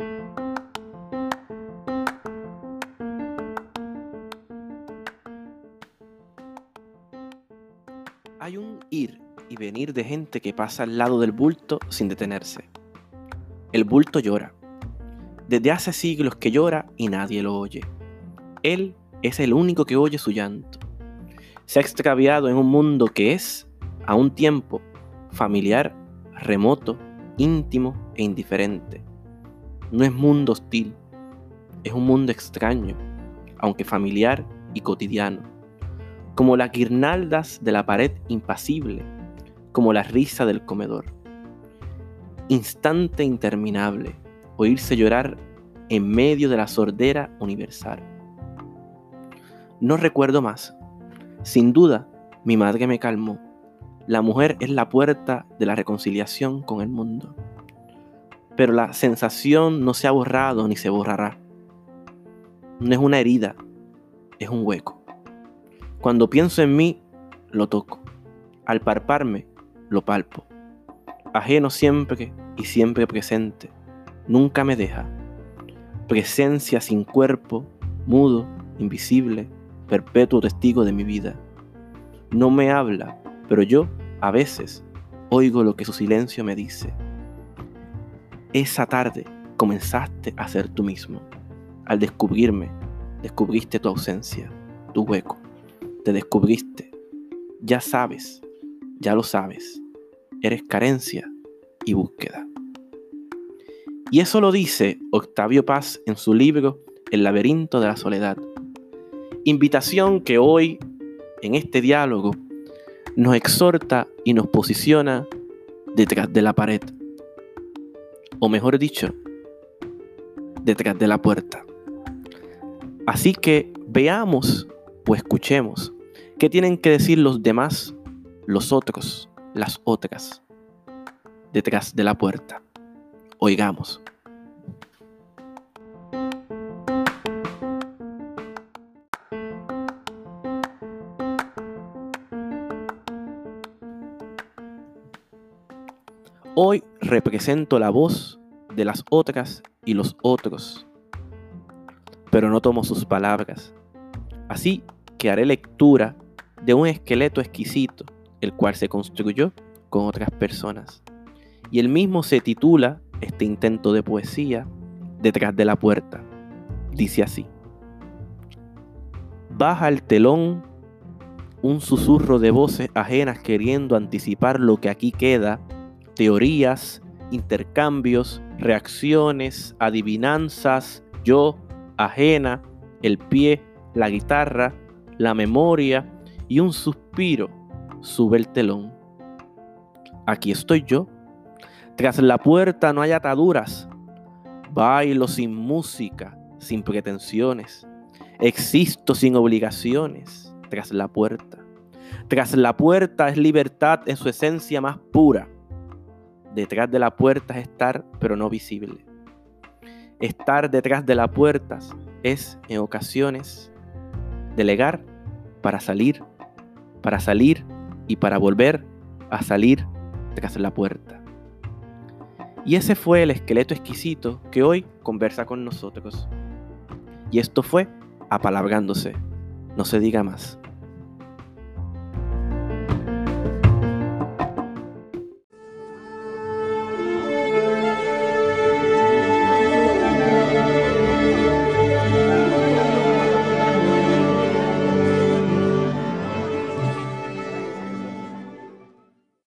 Hay un ir y venir de gente que pasa al lado del bulto sin detenerse. El bulto llora. Desde hace siglos que llora y nadie lo oye. Él es el único que oye su llanto. Se ha extraviado en un mundo que es, a un tiempo, familiar, remoto, íntimo e indiferente. No es mundo hostil, es un mundo extraño, aunque familiar y cotidiano, como las guirnaldas de la pared impasible, como la risa del comedor. Instante interminable, oírse llorar en medio de la sordera universal. No recuerdo más. Sin duda, mi madre me calmó. La mujer es la puerta de la reconciliación con el mundo. Pero la sensación no se ha borrado ni se borrará. No es una herida, es un hueco. Cuando pienso en mí, lo toco. Al parparme, lo palpo. Ajeno siempre y siempre presente. Nunca me deja. Presencia sin cuerpo, mudo, invisible, perpetuo testigo de mi vida. No me habla, pero yo, a veces, oigo lo que su silencio me dice. Esa tarde comenzaste a ser tú mismo. Al descubrirme, descubriste tu ausencia, tu hueco. Te descubriste. Ya sabes, ya lo sabes. Eres carencia y búsqueda. Y eso lo dice Octavio Paz en su libro El laberinto de la soledad. Invitación que hoy, en este diálogo, nos exhorta y nos posiciona detrás de la pared. O mejor dicho, detrás de la puerta. Así que veamos o escuchemos qué tienen que decir los demás, los otros, las otras, detrás de la puerta. Oigamos. Hoy represento la voz de las otras y los otros, pero no tomo sus palabras. Así que haré lectura de un esqueleto exquisito, el cual se construyó con otras personas. Y el mismo se titula, este intento de poesía, Detrás de la puerta. Dice así. Baja el telón un susurro de voces ajenas queriendo anticipar lo que aquí queda teorías, intercambios, reacciones, adivinanzas, yo, ajena, el pie, la guitarra, la memoria y un suspiro sube el telón. Aquí estoy yo. Tras la puerta no hay ataduras. Bailo sin música, sin pretensiones. Existo sin obligaciones tras la puerta. Tras la puerta es libertad en su esencia más pura detrás de la puerta es estar, pero no visible. Estar detrás de las puertas es, en ocasiones, delegar para salir, para salir y para volver a salir tras la puerta. Y ese fue el esqueleto exquisito que hoy conversa con nosotros. Y esto fue apalabrándose. No se diga más.